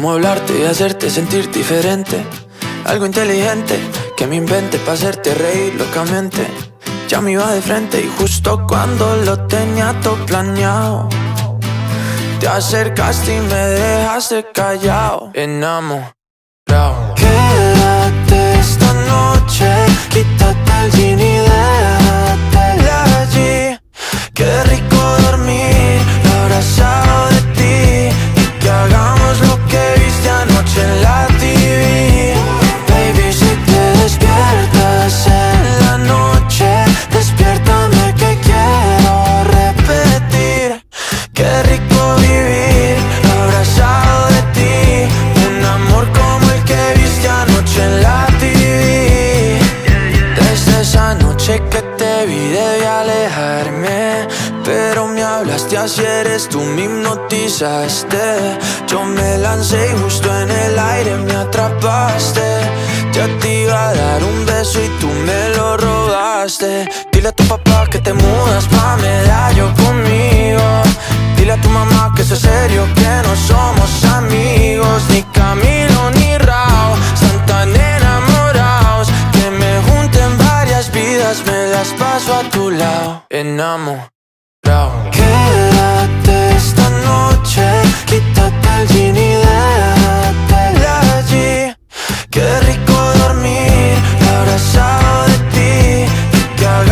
Cómo hablarte y hacerte sentir diferente. Algo inteligente que me invente para hacerte reír locamente. Ya me iba de frente y justo cuando lo tenía todo planeado. Te acercaste y me dejaste callado. Enamorado. Quédate esta noche, quítate el jean y déjate allí. Qué rico watching Pues tú me hipnotizaste. Yo me lancé y justo en el aire me atrapaste. Ya te iba a dar un beso y tú me lo robaste. Dile a tu papá que te mudas pa' medallo conmigo. Dile a tu mamá que es serio, que no somos amigos. Ni Camilo ni Rao, están tan enamorados. Que me junten varias vidas, me las paso a tu lado. Enamorado. ¿Qué? noche Quítate el jean y allí. Qué rico dormir abrazado de ti y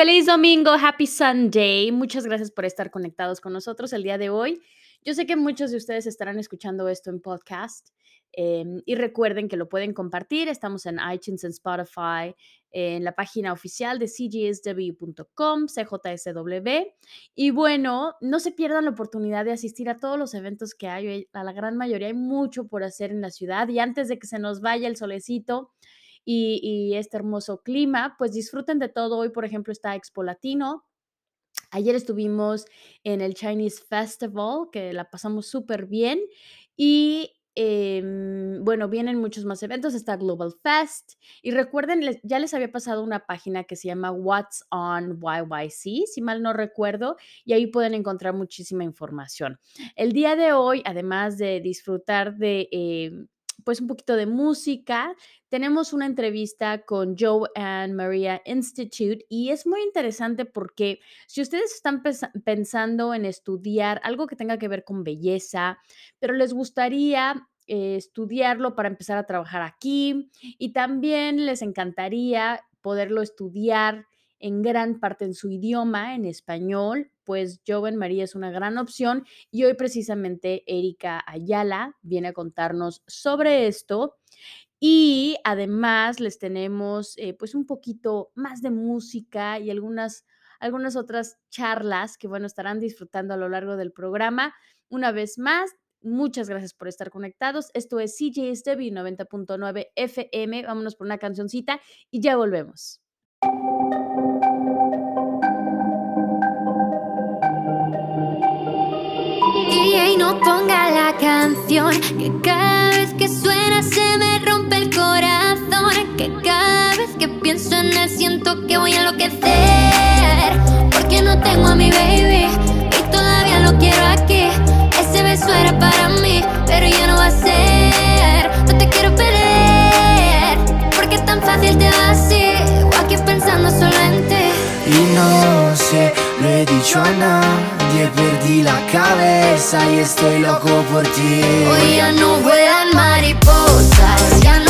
Feliz domingo, happy Sunday. Muchas gracias por estar conectados con nosotros el día de hoy. Yo sé que muchos de ustedes estarán escuchando esto en podcast em, y recuerden que lo pueden compartir. Estamos en iTunes, en Spotify, en la página oficial de cgsw.com, CJSW. Y bueno, no se pierdan la oportunidad de asistir a todos los eventos que hay. A la gran mayoría hay mucho por hacer en la ciudad y antes de que se nos vaya el solecito, y, este hermoso clima, pues disfruten de todo. Hoy, por ejemplo, está Expo Latino, Ayer estuvimos en el Chinese Festival, que la pasamos súper bien. Y em, bueno, vienen muchos más eventos. Está Global Fest. Y recuerden, ya les había pasado una página que se llama What's on YYC, si mal no recuerdo. Y ahí pueden encontrar muchísima información. El día de hoy, además de disfrutar de... Em, pues un poquito de música. Tenemos una entrevista con Joe and Maria Institute y es muy interesante porque si ustedes están pensando en estudiar algo que tenga que ver con belleza, pero les gustaría eh, estudiarlo para empezar a trabajar aquí y también les encantaría poderlo estudiar en gran parte en su idioma, en español, pues Joven María es una gran opción y hoy precisamente Erika Ayala viene a contarnos sobre esto. Y además les tenemos eh, pues un poquito más de música y algunas, algunas otras charlas que bueno, estarán disfrutando a lo largo del programa. Una vez más, muchas gracias por estar conectados. Esto es CJSW 90.9 FM. Vámonos por una cancioncita y ya volvemos. Que cada vez que suena se me rompe el corazón Que cada vez que pienso en él siento que voy a enloquecer Porque no tengo a mi baby y todavía lo quiero aquí Ese beso era para mí, pero ya no va a ser Y no sé, lo he dicho a nadie, perdí la cabeza y estoy loco por ti. Hoy ya no vuelan mariposas, ya no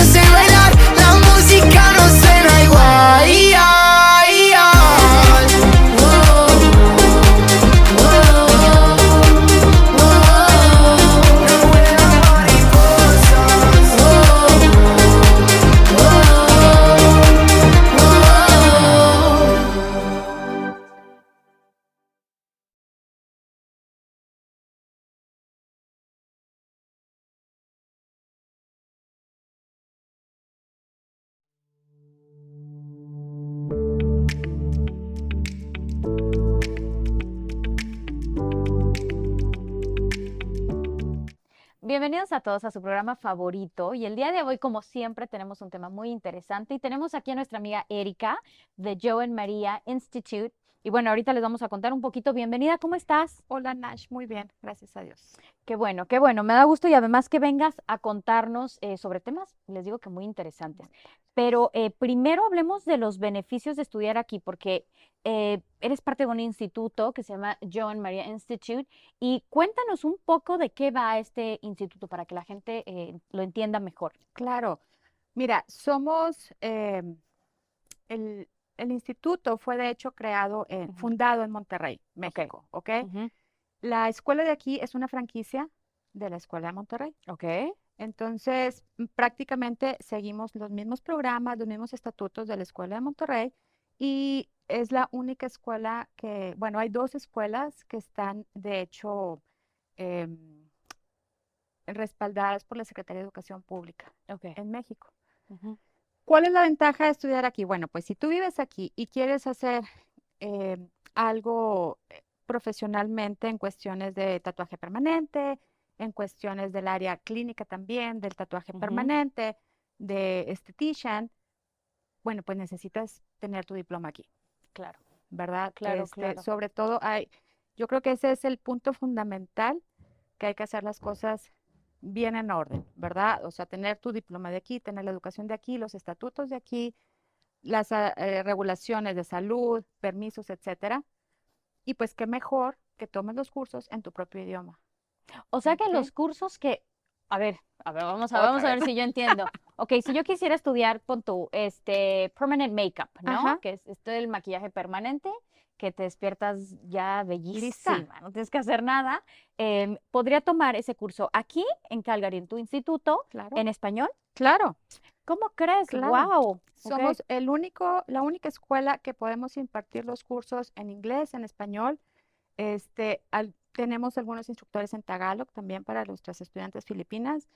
A todos a su programa favorito y el día de hoy, como siempre, tenemos un tema muy interesante y tenemos aquí a nuestra amiga Erika de Joe and Maria Institute Y bueno, ahorita les vamos a contar un poquito. Bienvenida, ¿cómo estás? Hola Nash, muy bien, gracias a Dios. Qué bueno, qué bueno. Me da gusto y además que vengas a contarnos eh, sobre temas, les digo que muy interesantes. Pero eh, primero hablemos de los beneficios de estudiar aquí, porque eh, eres parte de un instituto que se llama Joan Maria Institute. Y cuéntanos un poco de qué va este instituto para que la gente eh, lo entienda mejor. Claro, mira, somos, eh, el, el instituto fue de hecho creado, en- fundado en Monterrey, México, ¿ok? La escuela de aquí es una franquicia de la escuela de Monterrey. Ok. Entonces, prácticamente seguimos los mismos programas, los mismos estatutos de la escuela de Monterrey y es la única escuela que, bueno, hay dos escuelas que están de hecho em, respaldadas por la Secretaría de Educación Pública en México. ¿Cuál es la ventaja de estudiar aquí? Bueno, pues si tú vives aquí y quieres hacer eh, algo eh, profesionalmente en cuestiones de tatuaje permanente, en cuestiones del área clínica también, del tatuaje permanente, de estetician, bueno, pues necesitas tener tu diploma aquí, Claro. ¿verdad? Claro, Este, claro. Sobre todo hay, yo creo que ese es el punto fundamental, que hay que hacer las cosas bien en orden, ¿verdad? O sea, tener tu diploma de aquí, tener la educación de aquí, los estatutos de aquí, las ah, eh, regulaciones de salud, permisos, etcétera. Y pues qué mejor que tomes los cursos en tu propio idioma. O sea que los cursos que, a ver, a ver, vamos a, Otra vamos a ver si yo entiendo. Ok, si yo quisiera estudiar con tu, este, permanent makeup, ¿no? Ajá. Que es esto del maquillaje permanente, que te despiertas ya bellísima, no tienes que hacer nada. em, podría tomar ese curso aquí en Calgary, en tu instituto, Claro. en español. Claro. ¿Cómo crees? Claro. Wow. Somos el único, la única escuela que podemos impartir los cursos en inglés, en español. Este, al- tenemos algunos instructores en Tagalog también para nuestras estudiantes filipinas.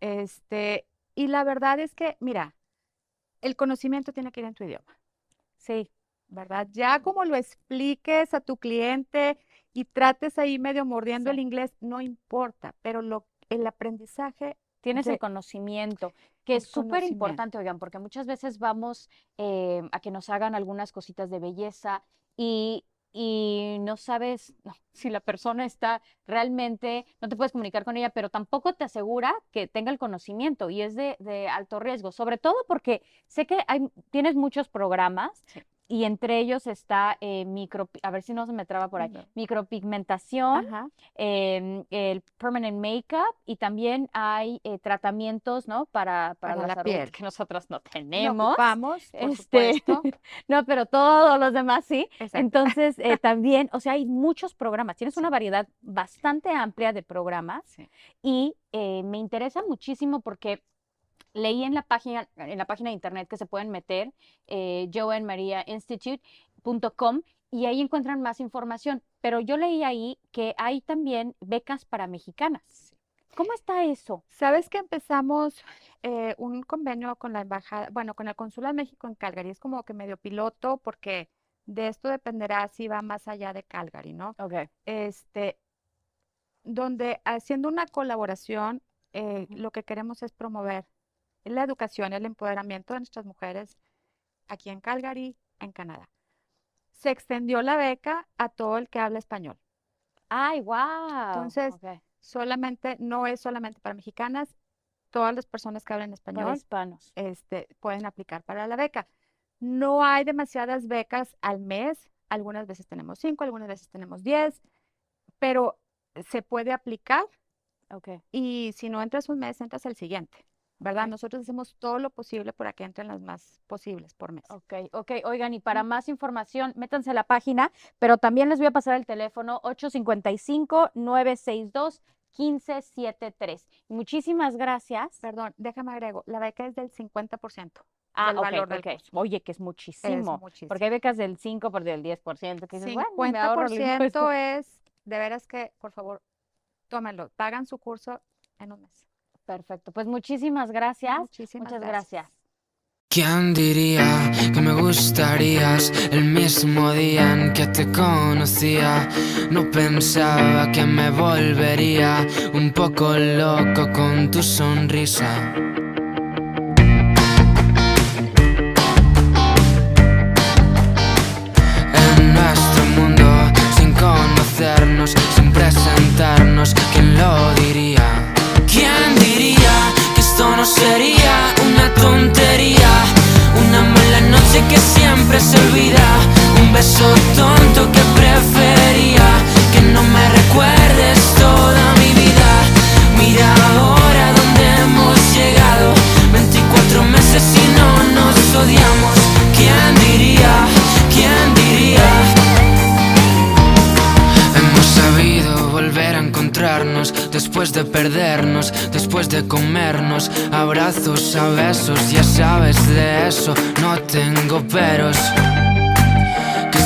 Este, y la verdad es que, mira, el conocimiento tiene que ir en tu idioma, Sí, ¿verdad? Ya como lo expliques a tu cliente y trates ahí medio mordiendo el inglés, no importa, pero lo, el aprendizaje tienes el conocimiento, que el es súper importante, oigan, porque muchas veces vamos eh, a que nos hagan algunas cositas de belleza y, y no sabes no, si la persona está realmente, no te puedes comunicar con ella, pero tampoco te asegura que tenga el conocimiento y es de, de alto riesgo, sobre todo porque sé que hay, tienes muchos programas. Sí. Y entre ellos está eh, micro, a ver si no se me traba por ahí, No. micropigmentación, em, el permanent makeup y también hay eh, para, ¿no? Para, para Para las la piel. que nosotros no No tenemos. ocupamos, por Este, supuesto. no, pero todos los demás sí. Exacto. Entonces, eh, también, o sea, hay muchos programas. Tienes una variedad bastante amplia de programas Sí. y eh, me interesa muchísimo porque leí en la página, en la página de internet que se pueden meter, eh, joanmariainstitute.com, y ahí encuentran más información. Pero yo leí ahí que hay también becas para mexicanas. ¿Cómo está eso? Sabes que empezamos eh, un convenio con la embajada, bueno, con el Consulado de México en Calgary. Es como que medio piloto porque de esto dependerá si va más allá de Calgary, ¿no? Ok. Este, donde haciendo una colaboración, eh, lo que queremos es promover la educación, el empoderamiento de nuestras mujeres aquí en Calgary, en Canadá. Se extendió la beca a todo el que habla español. Ay, wow. Entonces. Solamente, no es solamente para mexicanas, todas las personas que hablan Para español hispanos. este, pueden aplicar para la beca. No hay demasiadas becas al mes, algunas veces tenemos cinco, algunas veces tenemos diez, pero se puede aplicar Ok. y si no entras un mes, entras el siguiente, ¿verdad? Nosotros hacemos todo lo posible para que entren las más posibles por mes. Ok, ok. Oigan, y para más información, métanse a la página, pero también les voy a pasar el teléfono 855-962-1573. Muchísimas gracias. Perdón, déjame agrego, la beca es del 50% Ah, del ok, valor del ok. curso. Oye, que es Es muchísimo. muchísimo. Porque hay becas del 5 por del 10%, que dices, bueno, me ahorro el 50% impuesto. es, de veras que, por favor, tómenlo, pagan su curso en un mes. Perfecto. Pues muchísimas gracias. Muchísimas Muchas gracias. gracias. ¿Quién diría que me gustarías el mismo día en que te conocía? No pensaba que me volvería un poco loco con tu sonrisa. Beso tonto que prefería que no me recuerdes toda mi vida. Mira ahora dónde hemos llegado, 24 meses y no nos odiamos. ¿Quién diría? ¿Quién diría? Hemos sabido volver a encontrarnos después de perdernos, después de comernos, abrazos a besos, ya sabes de eso, no tengo peros.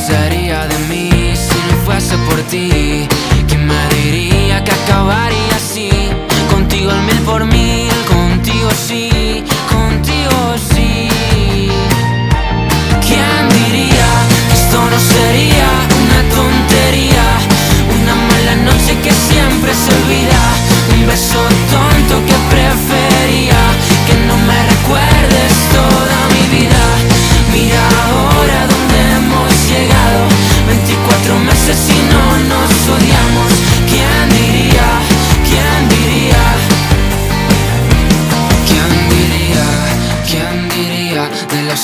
¿Qué sería de mí si no fuese por ti? ¿Quién me diría que acabaría así? Contigo el mil por mil, contigo sí, contigo sí. ¿Quién diría que esto no sería una tontería? Una mala noche que siempre se olvida. Un beso tonto que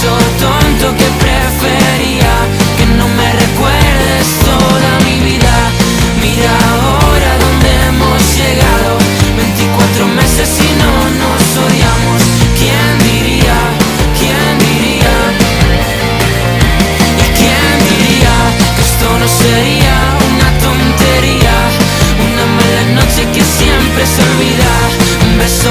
Beso tonto que prefería que no me recuerdes toda mi vida. Mira ahora dónde hemos llegado. 24 meses y no nos odiamos. ¿Quién diría? ¿Quién diría? ¿Y quién diría que esto no sería una tontería? Una mala noche que siempre se olvida. Un beso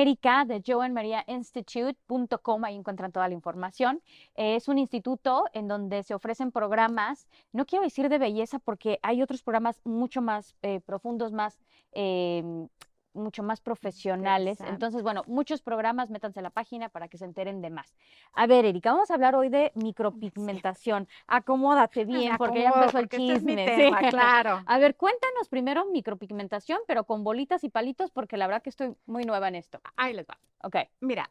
Estamos con Erika de joanmariainstitute.com, ahí encuentran toda la información. Es un instituto en donde se ofrecen programas, no quiero decir de belleza porque hay otros programas mucho más eh, profundos, más, em, mucho más profesionales. Entonces, bueno, muchos programas, métanse a la página para que se enteren de más. A ver, Erika, vamos a hablar hoy de micropigmentación. Acomódate bien, porque ya empezó el porque este es mi chisme. tema, sí. claro. A ver, cuéntanos primero micropigmentación, pero con bolitas y palitos, porque la verdad que estoy muy nueva en esto. Ahí les va. Ok. Mira,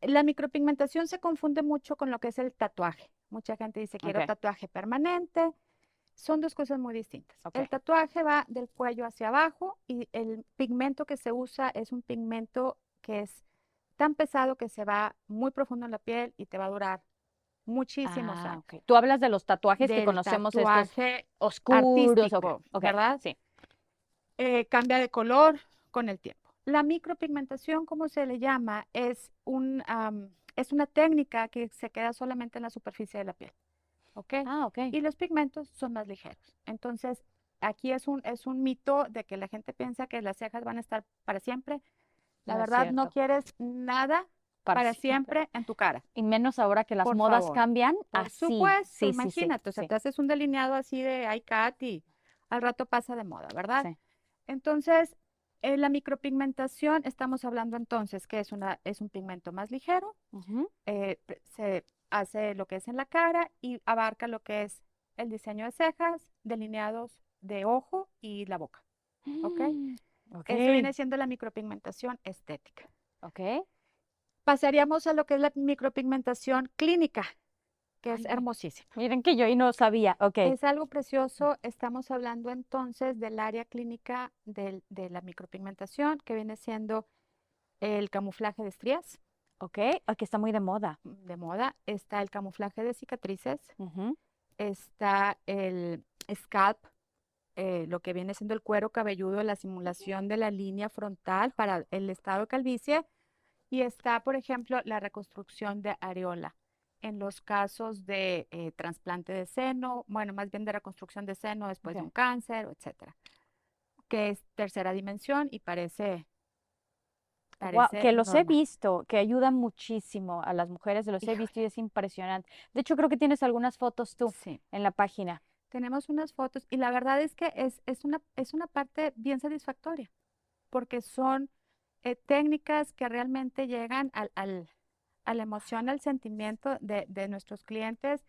la micropigmentación se confunde mucho con lo que es el tatuaje. Mucha gente dice, quiero tatuaje permanente. Son dos cosas muy distintas. El tatuaje va del cuello hacia abajo y el pigmento que se usa es un pigmento que es tan pesado que se va muy profundo en la piel y te va a durar muchísimos Ah, años. Tú hablas de los tatuajes que conocemos estos tatuaje oscuros, artístico, ok, ¿verdad? Sí. eh, cambia de color con el tiempo. La micropigmentación, como se le llama, es un, am, es una técnica que se queda solamente en la superficie de la piel. ¿Ok? Ah, ok. Y los pigmentos son más ligeros. Entonces, aquí es un, es un mito de que la gente piensa que las cejas van a estar para siempre. La No verdad, no quieres nada para, siempre en tu cara. Y menos ahora que las Por modas favor. cambian Por así. supuesto, Sí, sí, sí, imagínate, o sea, te haces un delineado así de iCat y al rato pasa de moda, ¿verdad? sí. Entonces, en la micropigmentación, estamos hablando entonces que es, una, es un pigmento más ligero, eh, se hace lo que es en la cara y abarca lo que es el diseño de cejas, delineados de ojo y la boca. ¿Ok? Mm. Eso viene siendo la micropigmentación estética. Ok. Pasaríamos a lo que es la micropigmentación clínica, que es hermosísima. Miren que yo ahí no sabía. Ok. Es algo precioso. Estamos hablando entonces del área clínica del- de la micropigmentación, que viene siendo el camuflaje de estrías Ok. Aquí está muy de moda. de moda, está el camuflaje de cicatrices, está el scalp, eh, lo que viene siendo el cuero cabelludo, la simulación de la línea frontal para el estado de calvicie, y está, por ejemplo, la reconstrucción de areola. En los casos de eh, trasplante de seno, bueno, más bien de reconstrucción de seno después de un cáncer, etcétera, que es tercera dimensión y parece, Que los he visto, que ayudan muchísimo a las mujeres, los he visto y es impresionante. De hecho, creo que tienes algunas fotos tú Sí. en la página. Tenemos unas fotos y la verdad es que es, es una, es una parte bien satisfactoria, porque son eh, técnicas que realmente llegan al, al- a la emoción, al sentimiento de, de nuestros clientes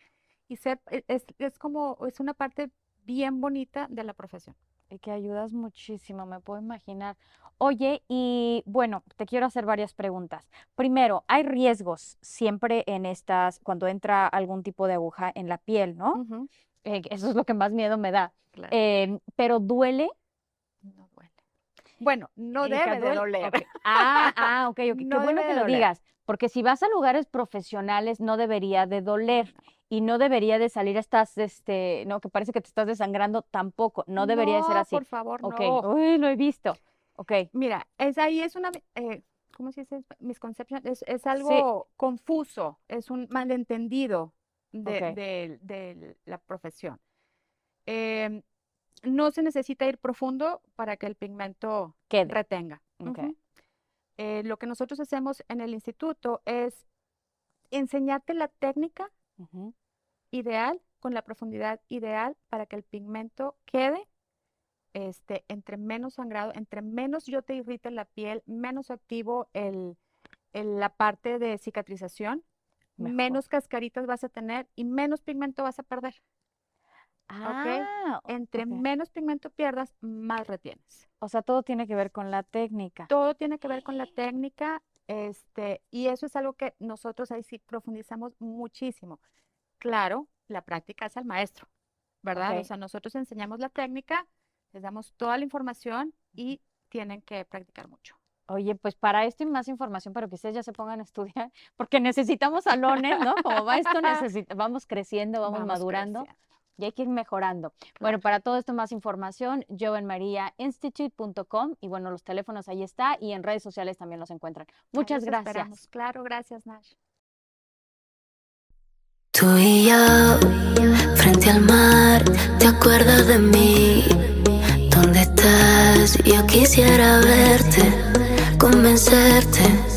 y ser, e- es, es como, es una parte bien bonita de la profesión. Y que ayudas muchísimo, me puedo imaginar. Oye, y bueno, te quiero hacer varias preguntas. Primero, hay riesgos siempre en estas, cuando entra algún tipo de aguja en la piel, ¿no? Eh, eso es lo que más miedo me da. claro, Em, pero duele. no duele. Bueno, no Erika, debe de doler. Ah, ah, ok, ok. Qué No bueno que lo doler. digas, porque si vas a lugares profesionales no debería de doler y no debería de salir estas, este, no, que parece que te estás desangrando tampoco. No debería de ser así. por favor, Ok. no. Uy, lo he visto. Ok. Mira, es ahí es una, eh, ¿cómo se dice? Misconception, es, es algo confuso, es un malentendido de, Ok. de- de la profesión. Em, no se necesita ir profundo para que el pigmento Quede. retenga. Eh, lo que nosotros hacemos en el instituto es enseñarte la técnica Ideal con la profundidad ideal para que el pigmento quede este, entre menos sangrado, entre menos yo te irrite la piel, menos activo el, el- la parte de cicatrización, Mejor. menos cascaritas vas a tener y menos pigmento vas a perder. Ah, Entre ok. menos pigmento pierdas, más retienes. O sea, todo tiene que ver con la técnica. Todo tiene que ver con la técnica, este, y eso es algo que nosotros ahí sí profundizamos muchísimo. Claro, la práctica es al maestro, ¿verdad? O sea, nosotros enseñamos la técnica, les damos toda la información y tienen que practicar mucho. Oye, pues para esto y más información, para que ustedes ya se pongan a estudiar, porque necesitamos salones, ¿no? Como va esto, vamos creciendo, vamos, Vamos madurando creciendo. Y hay que ir mejorando. Bueno, para todo esto más información, jovenmariainstitute.com y bueno, los teléfonos ahí está y en redes sociales también los encuentran. Muchas los gracias. esperamos. Claro, gracias, Nash. Tú y yo, frente al mar, ¿te acuerdas de mí? ¿Dónde estás? Yo quisiera verte, convencerte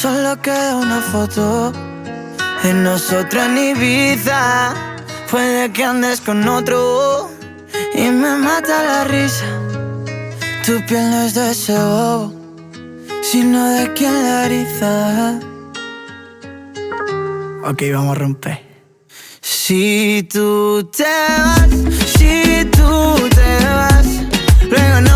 Solo queda una foto de nosotros en Ibiza. Puede que andes con otro y me mata la risa. Tu piel no es de ese bobo, sino de quien la eriza. Ok, vamos a romper. Si tú te vas, si tú te vas, luego no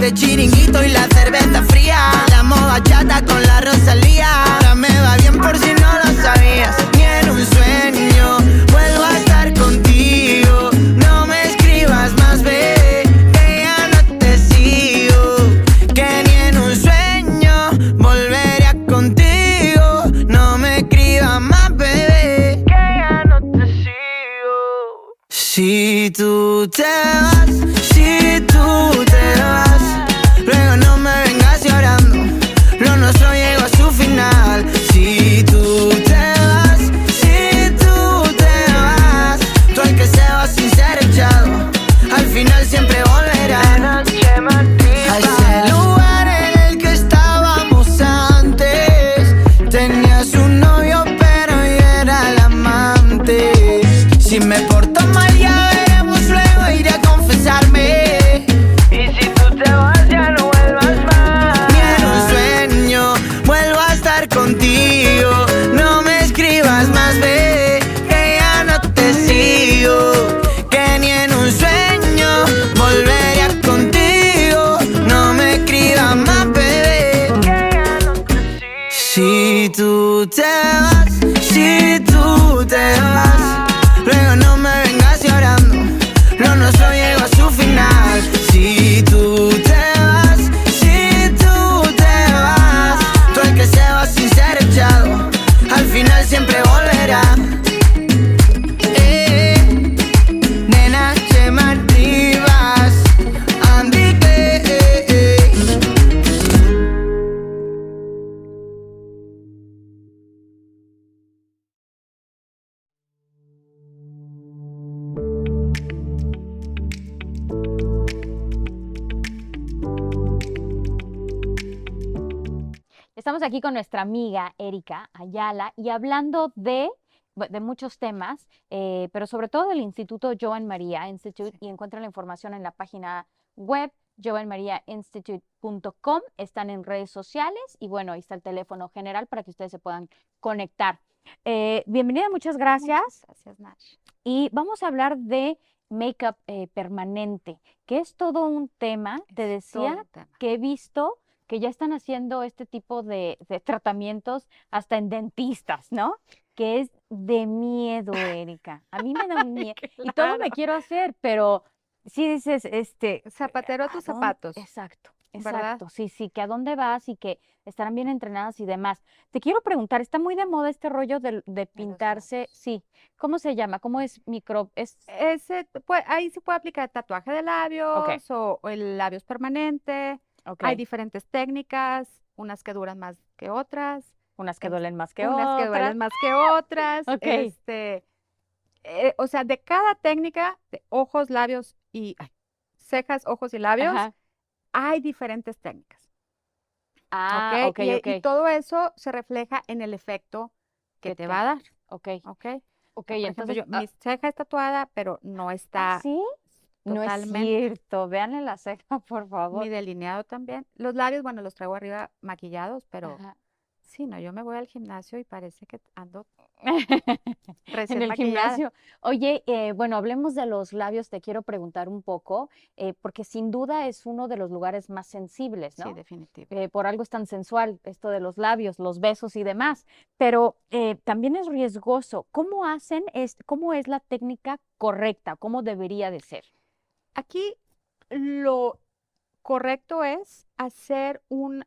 de chiringuito y la cerveza fría. La moda chata con la Rosalía. Ahora me va bien por si no lo sabías. Ni en un sueño vuelvo a estar contigo. No me escribas más, bebé, que ya no te sigo. Que ni en un sueño volvería contigo. No me escribas más, bebé, que ya no te sigo. Si tú te vas, amiga Erika Ayala y hablando de, muchos temas, eh, pero sobre todo del Instituto Joan María Institute y encuentran la información en la página web joanmariainstitute.com. Están en redes sociales y bueno, ahí está el teléfono general para que ustedes se puedan conectar. Eh, bienvenida, muchas gracias. Gracias, Nash. Y vamos a hablar de make-up eh, permanente, que es todo un tema. Te Es decía tema. que he visto que ya están haciendo este tipo de, de tratamientos hasta en dentistas, ¿no? Que es de miedo, Erika. A mí me da un miedo. Y todo me quiero hacer, pero sí dices, este... Zapatero a tus zapatos. Exacto, ¿verdad? exacto. Sí, sí, que a dónde vas y que estarán bien entrenadas y demás. Te quiero preguntar, está muy de moda este rollo de, pintarse, sí. ¿Cómo se llama? ¿Cómo es micro? Es Ese, pues, ahí se puede aplicar tatuaje de labios o, o el labios permanente. Hay diferentes técnicas, unas que duran más que otras, unas que duelen más que unas que otras. duelen más que otras. Ok. Este, eh, o sea, de cada técnica, de ojos, labios y ay, cejas, ojos y labios, Ajá. hay diferentes técnicas. Ah, ¿ok? ok, y, y todo eso se refleja en el efecto que Que te te- va a dar. Ok, ¿ok? ok, Por ejemplo, entonces, yo- ah, mi ceja está tatuada, pero no ¿ah, está ¿sí? No es totalmente. cierto, véanle la ceja, por favor. Mi delineado también. Los labios, bueno, los traigo arriba maquillados, pero Ajá. sí, no, yo me voy al gimnasio y parece que ando En el maquillada. gimnasio. Oye, eh, bueno, hablemos de los labios, te quiero preguntar un poco, eh, porque sin duda es uno de los lugares más sensibles, Sí, ¿no? definitivo. Eh, por algo es tan sensual esto de los labios, los besos y demás, pero eh, también es riesgoso. ¿Cómo hacen, es, cómo es la técnica correcta? ¿Cómo debería de ser? Aquí lo correcto es hacer un,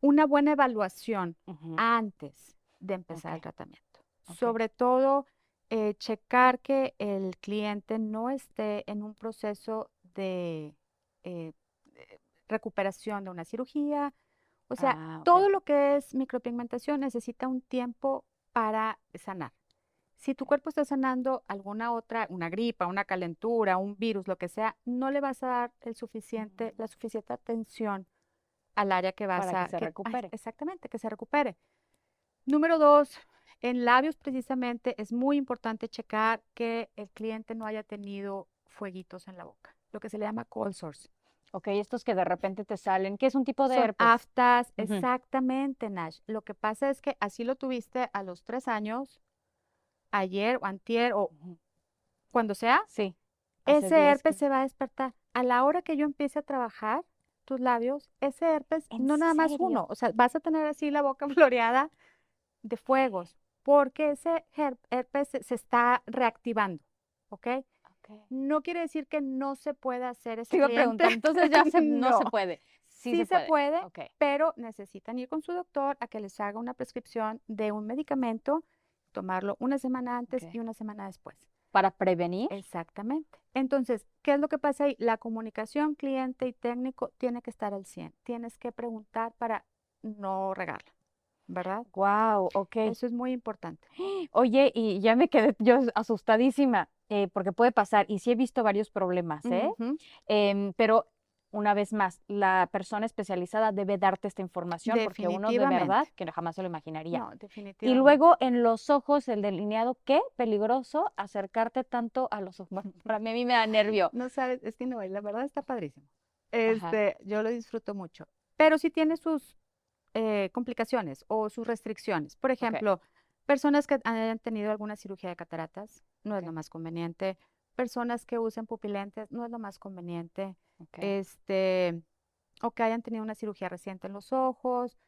una buena evaluación antes de empezar el tratamiento. Sobre todo, eh, checar que el cliente no esté en un proceso de eh, eh, recuperación de una cirugía. O sea, Ah, todo lo que es micropigmentación necesita un tiempo para sanar. Si tu cuerpo está sanando alguna otra, una gripa, una calentura, un virus, lo que sea, no le vas a dar el suficiente, la suficiente atención al área que vas Para que a se ay, recupere. exactamente, que se recupere. Número dos, en labios precisamente es muy importante checar que el cliente no haya tenido fueguitos en la boca, lo que se le llama cold sores. Ok, estos que de repente te salen, que es un tipo de Son herpes. aftas, exactamente, Nash. Lo que pasa es que así lo tuviste a los tres años, ayer o antier o cuando sea, Sí, ese herpes que- se va a despertar. A la hora que yo empiece a trabajar tus labios, ese herpes, ¿En no nada más uno, o sea, vas a tener así la boca floreada de fuegos, porque ese her- herpes se, se está reactivando, ¿ok? No quiere decir que no se pueda hacer ese Te preguntar, entonces ya se- no, se puede. Sí, Sí se puede, pero necesitan ir con su doctor a que les haga una prescripción de un medicamento, tomarlo una semana antes y una semana después. Para prevenir. Exactamente. Entonces, ¿qué es lo que pasa ahí? La comunicación cliente y técnico tiene que estar al 100. Tienes que preguntar para no regarla, ¿verdad? Wow, ok. Eso es muy importante. Oye, y ya me quedé yo asustadísima, eh, porque puede pasar, y sí he visto varios problemas, ¿eh? Em, pero una vez más, la persona especializada debe darte esta información porque uno de verdad que jamás se lo imaginaría. No, Y luego en los ojos, el delineado, qué peligroso acercarte tanto a los ojos. Bueno, para mí, a mí me da nervio. No sabes, es que no, la verdad está padrísimo. Este, yo lo disfruto mucho. Pero sí tiene sus eh, complicaciones o sus restricciones. Por ejemplo, personas que hayan tenido alguna cirugía de cataratas, no es lo más conveniente. Personas que usen pupilentes, no es lo más conveniente. Este, o que hayan tenido una cirugía reciente en los ojos,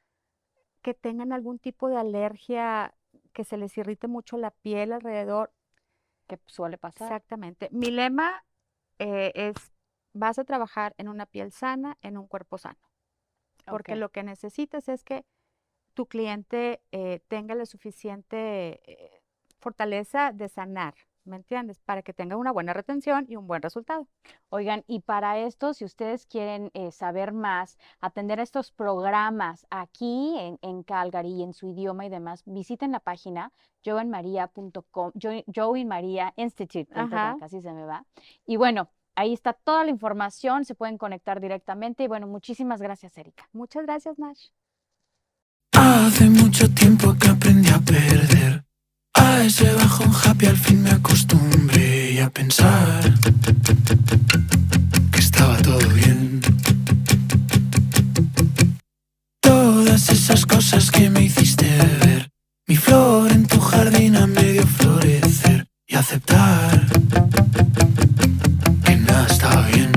que tengan algún tipo de alergia, que se les irrite mucho la piel alrededor, ¿Qué suele pasar? Exactamente. Mi lema eh, es, vas a trabajar en una piel sana, en un cuerpo sano. Porque lo que necesitas es que tu cliente eh, tenga la suficiente eh, fortaleza de sanar, ¿me entiendes? Para que tenga una buena retención y un buen resultado. Oigan, y para esto, si ustedes quieren eh, saber más, atender a estos programas aquí en, en Calgary y en su idioma y demás, visiten la página joeinmaria.com, Jo- joeinmariainstitute.com, Ajá. casi se me va. Y bueno, ahí está toda la información, se pueden conectar directamente. Y bueno, muchísimas gracias, Erika. Muchas gracias, Nash. Hace mucho tiempo que aprendí a perder. A ese bajón happy al fin me acostumbré a pensar que estaba todo bien. Todas esas cosas que me hiciste ver. Mi flor en tu jardín a medio florecer y aceptar que nada estaba bien.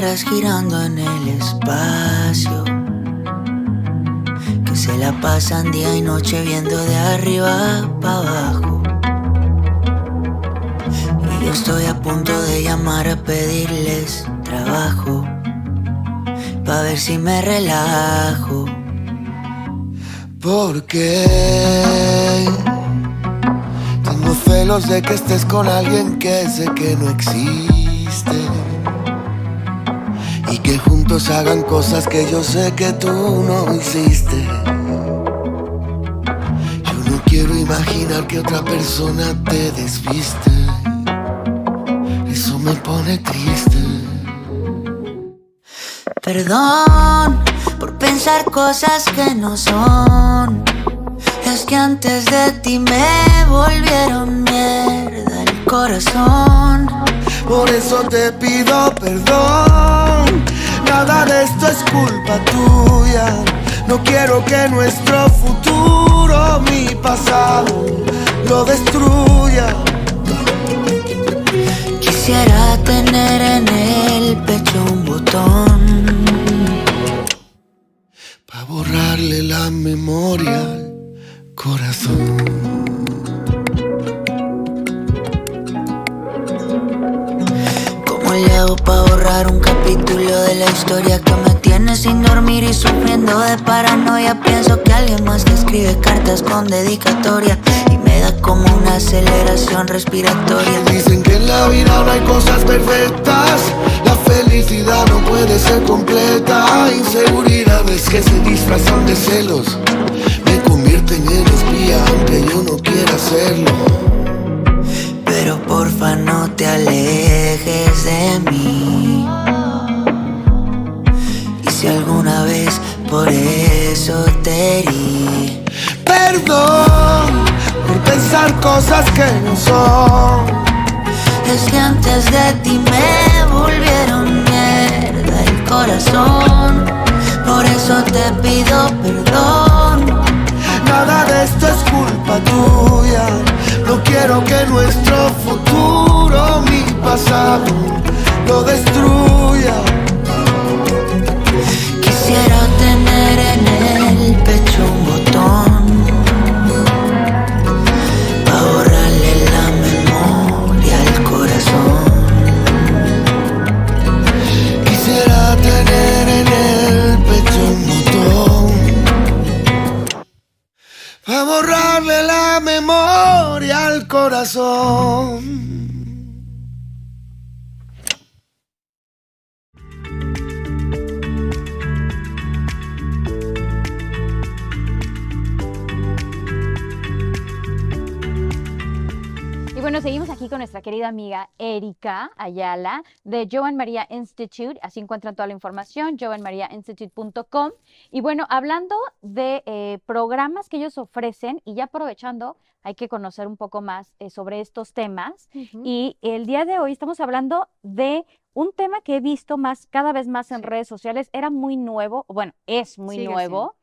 Girando en el espacio, que se la pasan día y noche viendo de arriba para abajo. Y yo estoy a punto de llamar a pedirles trabajo, para ver si me relajo. Porque tengo celos de que estés con alguien que sé que no existe. Que juntos hagan cosas que yo sé que tú no hiciste. Yo no quiero imaginar que otra persona te desviste. Eso me pone triste. Perdón por pensar cosas que no son. Es que antes de ti me volvieron mierda el corazón. Por eso te pido perdón. Nada de esto es culpa tuya. No quiero que nuestro futuro, mi pasado, lo destruya. Quisiera tener en el pecho un botón. Pa' borrarle la memoria al corazón. ¿Cómo le hago para borrar un capítulo de la historia que me tiene sin dormir y sufriendo de paranoia? Pienso que alguien más te escribe cartas con dedicatoria y me da como una aceleración respiratoria. Dicen que en la vida no hay cosas perfectas. La felicidad no puede ser completa. Inseguridades que se disfrazan de celos me convierten en espía aunque yo no quiera serlo. Pero porfa no te alejes de mí. Si alguna vez por eso te herí, Perdón por pensar cosas que no son. es que antes de ti me volvieron mierda el corazón. Por eso te pido perdón. Nada de esto es culpa tuya. No quiero que nuestro futuro, mi pasado, lo destruya. Tener en el pecho un botón Pa' borrarle la memoria al corazón Quisiera tener en el pecho un botón. Pa' borrarle la memoria al corazón. Querida amiga Erika Ayala de Joan María Institute. Así encuentran toda la información, joanmariainstitute.com. Y bueno, hablando de eh, programas que ellos ofrecen y ya aprovechando, hay que conocer un poco más eh, sobre estos temas. Y el día de hoy estamos hablando de un tema que he visto más, cada vez más en redes sociales. Era muy nuevo, bueno, es muy Sigue nuevo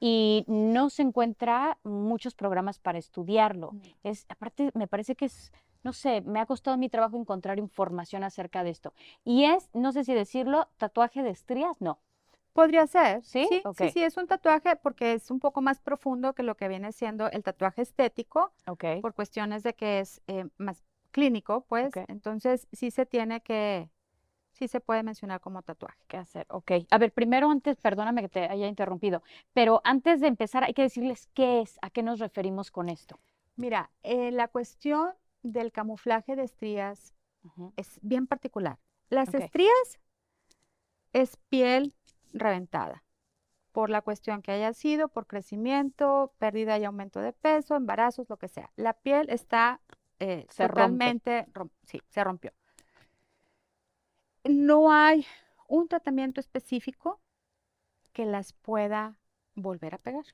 y no se encuentra muchos programas para estudiarlo. Mm. Es, aparte, me parece que es, no sé, me ha costado mi trabajo encontrar información acerca de esto. Y es, no sé si decirlo, tatuaje de estrías, no. Podría ser, ¿Sí? Sí, sí, sí, es un tatuaje porque es un poco más profundo que lo que viene siendo el tatuaje estético, Ok. por cuestiones de que es eh, más clínico, pues. Ok. Entonces, sí se tiene que, sí se puede mencionar como tatuaje. ¿Qué hacer? Ok. A ver, primero antes, perdóname que te haya interrumpido, pero antes de empezar hay que decirles qué es, a qué nos referimos con esto. Mira, eh, la cuestión del camuflaje de estrías es bien particular. Las estrías es piel reventada por la cuestión que haya sido, por crecimiento, pérdida y aumento de peso, embarazos, lo que sea. La piel está eh, Se rompe. sí, se rompió. No hay un tratamiento específico que las pueda volver a pegar.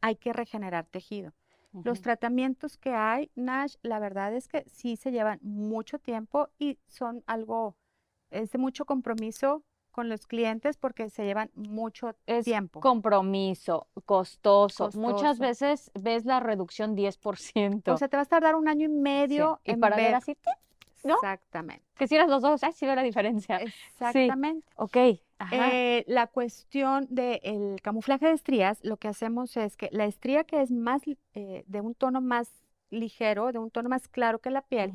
Hay que regenerar tejido. Los tratamientos que hay, Nash, la verdad es que sí se llevan mucho tiempo y son algo, es de mucho compromiso con los clientes porque se llevan mucho Es tiempo. compromiso, costoso. Muchas veces ves la reducción 10%. O sea, te vas a tardar un año y Sí, medio Y en para ver ver así. Exactamente. que cierras los ojos, ay, sí veo la diferencia. Exactamente. Ok, ajá. Eh, la cuestión del camuflaje de estrías, lo que hacemos es que la estría que es más eh, de un tono más ligero, de un tono más claro que la piel,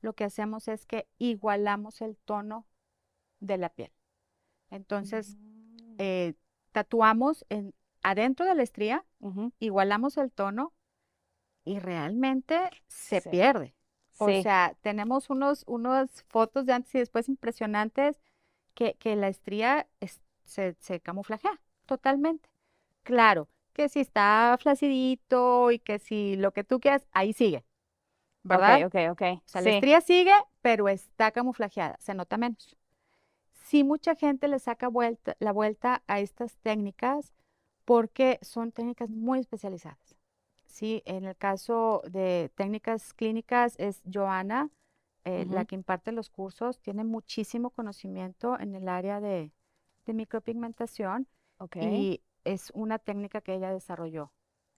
lo que hacemos es que igualamos el tono de la piel. Entonces, Mm. eh, tatuamos en, adentro de la estría, igualamos el tono y realmente se Sí. pierde. O Sí. sea, tenemos unos, unas fotos de antes y después impresionantes que, que la estría es- se, se camuflajea totalmente. Claro, que si está flacidito y que si lo que tú quieras, ahí sigue, ¿verdad? Ok, ok, ok. O sea, la estría sigue, pero está camuflajeada, se nota menos. Sí, mucha gente le saca vuelta, la vuelta a estas técnicas porque son técnicas muy especializadas. Sí, en el caso de técnicas clínicas es Joana, eh, la que imparte los cursos, tiene muchísimo conocimiento en el área de, de micropigmentación y es una técnica que ella desarrolló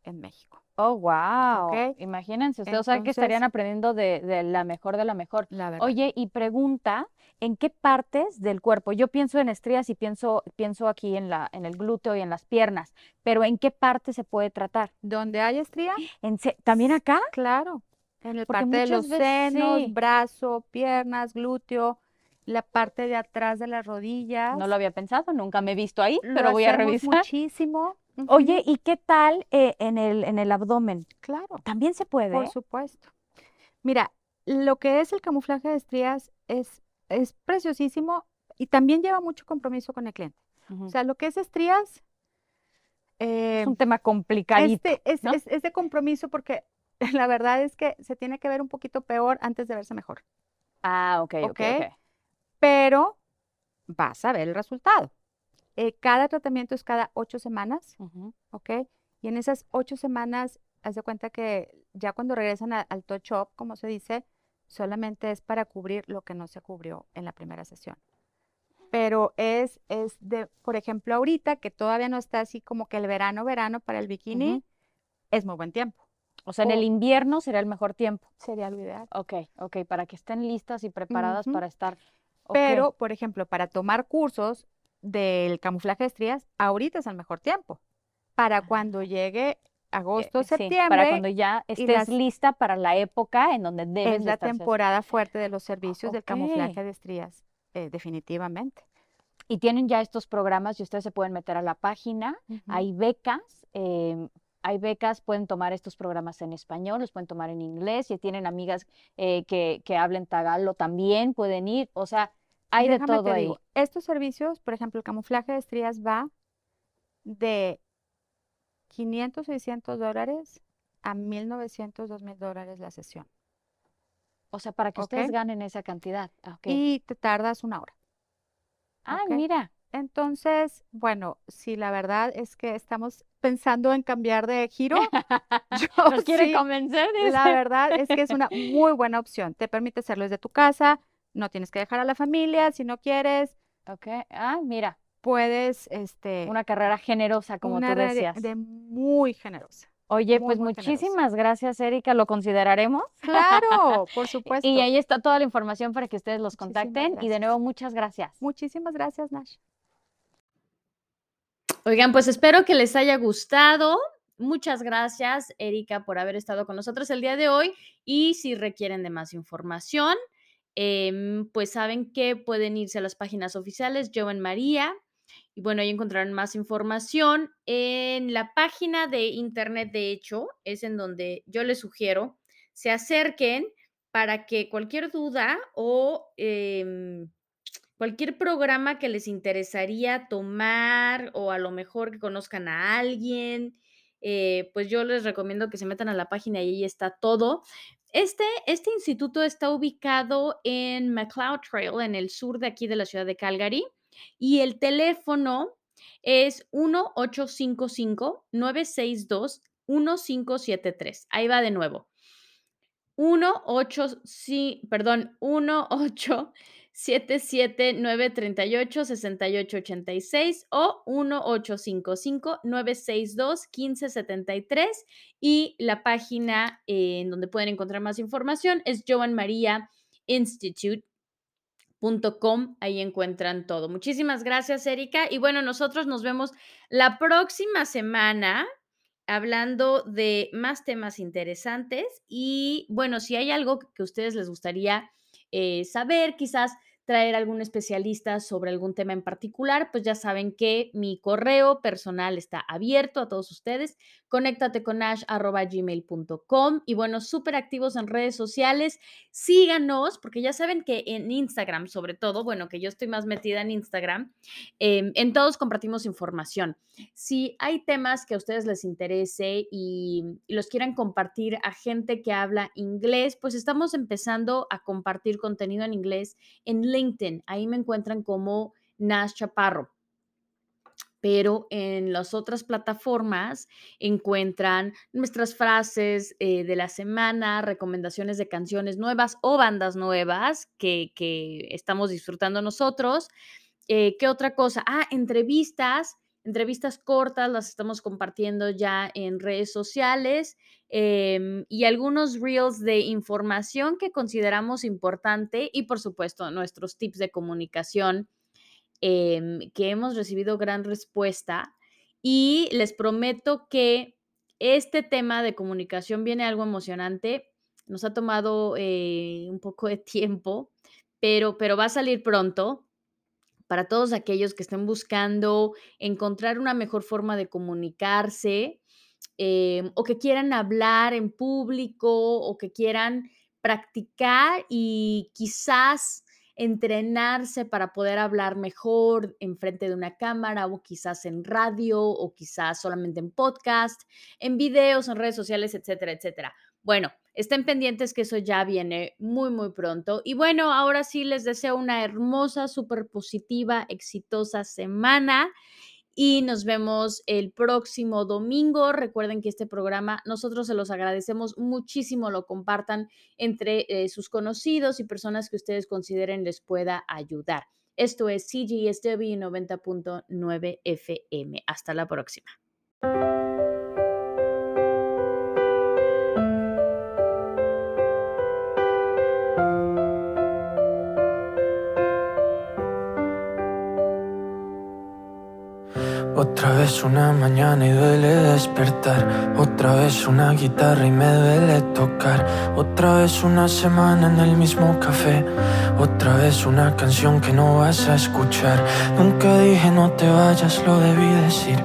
en México. Oh, wow. Ok. Imagínense ustedes, o sea, que estarían aprendiendo de, de la mejor de la mejor. La verdad. Oye, y pregunta, ¿en qué partes del cuerpo? Yo pienso en estrías y pienso, pienso aquí en la, en el glúteo y en las piernas, pero ¿en qué parte se puede tratar? Donde hay estría, ¿En ¿También acá? Claro, en el Porque parte de los veces- senos, sí. brazo, piernas, glúteo, la parte de atrás de las rodillas. No lo había pensado, nunca me he visto ahí, Lo pero voy a revisar. muchísimo. Oye, ¿y qué tal eh, en el, en el abdomen? claro, ¿También se puede? por supuesto. Mira, lo que es el camuflaje de estrías es, es preciosísimo y también lleva mucho compromiso con el cliente. O sea, lo que es estrías, eh, Es un tema complicadito. este, es, ¿no? es- es de compromiso porque la verdad es que se tiene que ver un poquito peor antes de verse mejor. Ah, ok, ok, ¿ok? ok. pero vas a ver el resultado. Eh, cada tratamiento es cada ocho semanas, Ujú. ¿ok? Y en esas ocho semanas, haz de cuenta que ya cuando regresan a- al touch-up, como se dice, solamente es para cubrir lo que no se cubrió en la primera sesión. Pero es, es de, por ejemplo, ahorita que todavía no está así como que el verano, verano para el bikini, es muy buen tiempo. O sea, en el O- invierno será el mejor tiempo. Sería lo ideal. Ok, ok, para que estén listas y preparadas para estar. Pero, por ejemplo, para tomar cursos del camuflaje de estrías, ahorita es el mejor tiempo. Para cuando llegue agosto, Ah. Eh, sí, septiembre, para cuando ya estés las- lista para la época en donde debes es la temporada fuerte de los servicios del camuflaje de estrías, eh, definitivamente. Y tienen ya estos programas y ustedes se pueden meter a la página. Hay becas, em, hay becas, pueden tomar estos programas en español, los pueden tomar en inglés. Si tienen amigas eh, que, que hablen tagalo también pueden ir. O sea, hay de todo ahí. digo, estos servicios, por ejemplo, el camuflaje de estrías va de 500, 600 dólares a 1900, 2000 dólares la sesión. O sea, para que ustedes ganen esa cantidad. Ah. Y te tardas una hora. Ok. mira. Entonces, bueno, si la verdad es que estamos pensando en cambiar de giro, yo Nos quiere sí, convencer. la dice. verdad es que es una muy buena opción. Te permite hacerlo desde tu casa, no tienes que dejar a la familia, si no quieres, Ok. Ah, mira. puedes, este, Una carrera generosa, como una tú decías. de muy generosa. Oye, muy, pues muy muchísimas gracias, Erika. Lo consideraremos. Claro, por supuesto. Y ahí está toda la información para que ustedes los Muchísimas contacten. Y de nuevo, muchas gracias. Muchísimas gracias, Nash. Oigan, pues espero que les haya gustado. Muchas gracias, Erika, por haber estado con nosotros el día de hoy. Y si requieren de más información, em, pues saben que pueden irse a las páginas oficiales, Yo en María. Y bueno, ahí encontrarán más información. En la página de internet, de hecho, es en donde yo les sugiero se acerquen para que cualquier duda o em, cualquier programa que les interesaría tomar o a lo mejor que conozcan a alguien, eh, pues yo les recomiendo que se metan a la página y ahí está todo. Este, este instituto está ubicado en McLeod Trail, en el sur de aquí de la ciudad de Calgary, y el teléfono es 1-855-962-1573. Ahí va de nuevo. 1 8 sí, perdón, 1 8 77938-6886 o 1855-962-1573 y la página eh, en donde pueden encontrar más información es Joan. Ahí encuentran todo. Muchísimas gracias, Erika. Y bueno, nosotros nos vemos la próxima semana hablando de más temas interesantes. Y bueno, si hay algo que a ustedes les gustaría eh, saber, quizás traer algún especialista sobre algún tema en particular, pues ya saben que mi correo personal está abierto a todos ustedes. Conéctate con ash.gmail.com y bueno, súper activos en redes sociales. Síganos, porque ya saben que en Instagram, sobre todo, bueno, que yo estoy más metida en Instagram, eh, en todos compartimos información. Si hay temas que a ustedes les interese y, los quieran compartir a gente que habla inglés, pues estamos empezando a compartir contenido en inglés en Ahí me encuentran como Nash Chaparro. Pero en las otras plataformas encuentran nuestras frases eh, de la semana, recomendaciones de canciones nuevas o bandas nuevas que, que estamos disfrutando nosotros. Eh, ¿Qué otra cosa? Ah, entrevistas entrevistas cortas las estamos compartiendo ya en redes sociales em, y algunos reels de información que consideramos importante y por supuesto nuestros tips de comunicación em, que hemos recibido gran respuesta y les prometo que este tema de comunicación viene algo emocionante. Nos ha tomado eh, un poco de tiempo, pero, pero va a salir pronto para todos aquellos que estén buscando encontrar una mejor forma de comunicarse em, o que quieran hablar en público o que quieran practicar y quizás entrenarse para poder hablar mejor en frente de una cámara o quizás en radio o quizás solamente en podcast, en videos, en redes sociales, etcétera, etcétera. Bueno, estén pendientes que eso ya viene muy, muy pronto. Y bueno, ahora sí les deseo una hermosa, súper positiva, exitosa semana y nos vemos el próximo domingo. Recuerden que este programa nosotros se los agradecemos muchísimo, lo compartan entre eh, sus conocidos y personas que ustedes consideren les pueda ayudar. Esto es CGSW 90.9 FM. Hasta la próxima. Otra vez una mañana y duele despertar. Otra vez una guitarra y me duele tocar. Otra vez una semana en el mismo café. Otra vez una canción que no vas a escuchar. Nunca dije no te vayas, lo debí decir.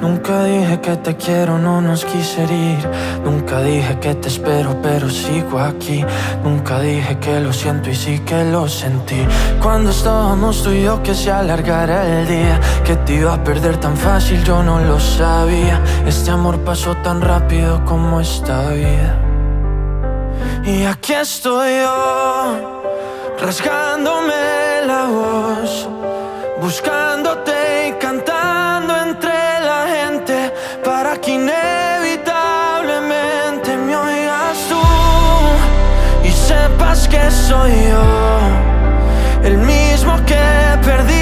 Nunca dije que te quiero, no nos quise ir. Nunca dije que te espero, pero sigo aquí. Nunca dije que lo siento y sí que lo sentí. Cuando estábamos tú y yo que se alargara el día, que te iba a perder tan fácil, yo no lo sabía. Este amor pasó tan rápido como esta vida. Y aquí estoy yo, rasgándome la voz, buscándote y cantando entre la gente para que inevitablemente me oigas tú y sepas que soy yo, el mismo que perdiste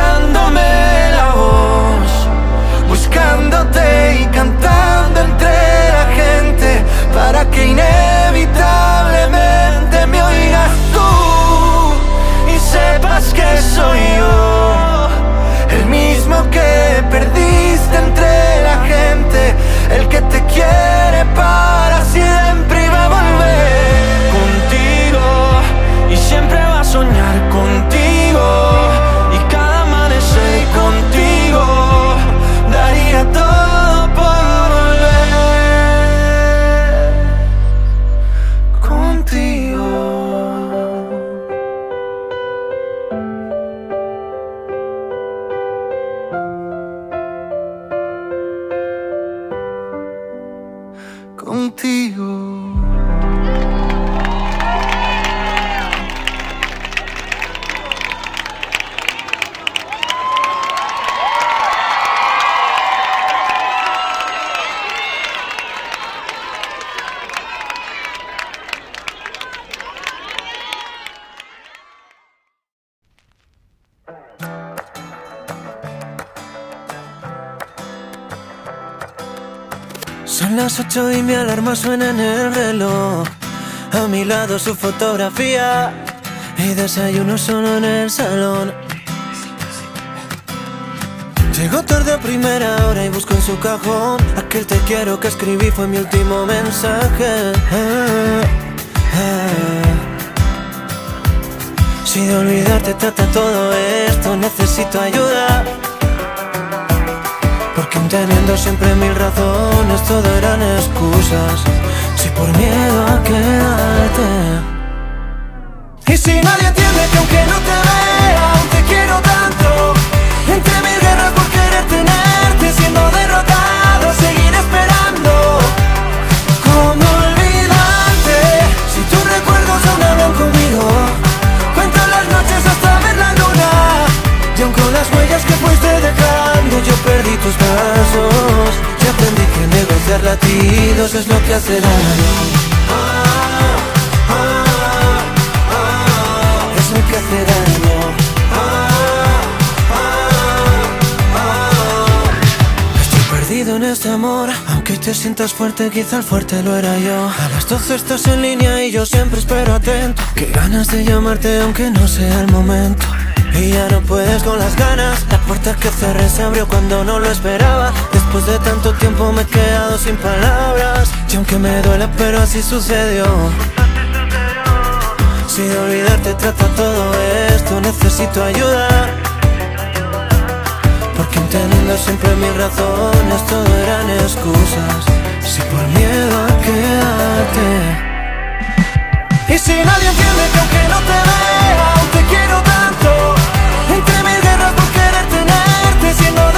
rasgándome la buscándote y cantando entre la gente para que inevitablemente me oigas tú y sepas que soy yo, el mismo que perdiste entre la gente, el que te quiere Contigo. Las ocho y mi alarma suena en el reloj. A mi lado su fotografía y desayuno solo en el salón. Llego tarde a primera hora y busco en su cajón aquel te quiero que escribí fue mi último mensaje. Si de olvidarte trata todo esto, necesito ayuda. Porque teniendo siempre mil razones, todo eran excusas. Si por miedo a quedarte. Y si nadie entiende que aunque no te vea, aún te quiero tanto. Entre negociar latidos es lo que hace daño. Es lo que hace daño. Estoy perdido en este amor Aunque te sientas fuerte, quizá el fuerte lo era yo. A las 12 estás en línea y yo siempre espero atento. Qué ganas de llamarte aunque no sea el momento. Y ya no puedes con las ganas. La puerta que cerré se abrió cuando no lo esperaba Después de tanto tiempo me he quedado sin palabras Y aunque me duele pero así sucedió Si de olvidarte trata todo esto necesito ayuda porque teniendo siempre mil razones, todo eran excusas. Si por miedo a quedarte. Y si nadie entiende que aunque no te vea, aún te quiero tanto. Entre mil guerras por querer tenerte, siendo derrotado,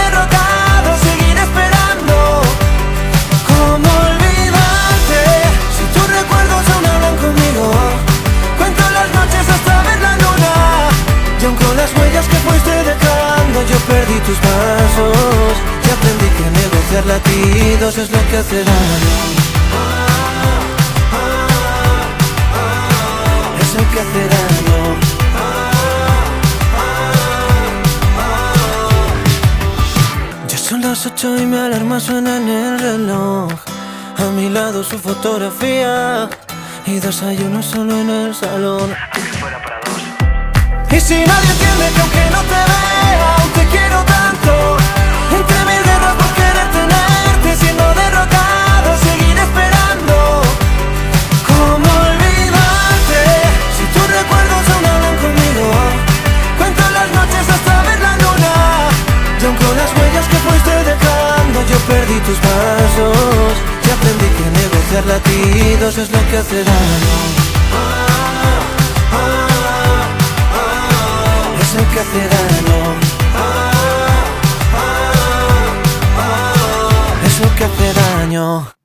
yo perdí tus pasos. Y aprendí que negociar latidos es lo que hace daño. Es lo que hace daño. Ya son las ocho y mi alarma suena en el reloj. A mi lado su fotografía y desayuno solo en el salón. Y si nadie entiende que aunque no te vea, perdí tus pasos. Y aprendí que negociar latidos es lo que hace daño. Es lo que hace daño. Es lo que hace daño.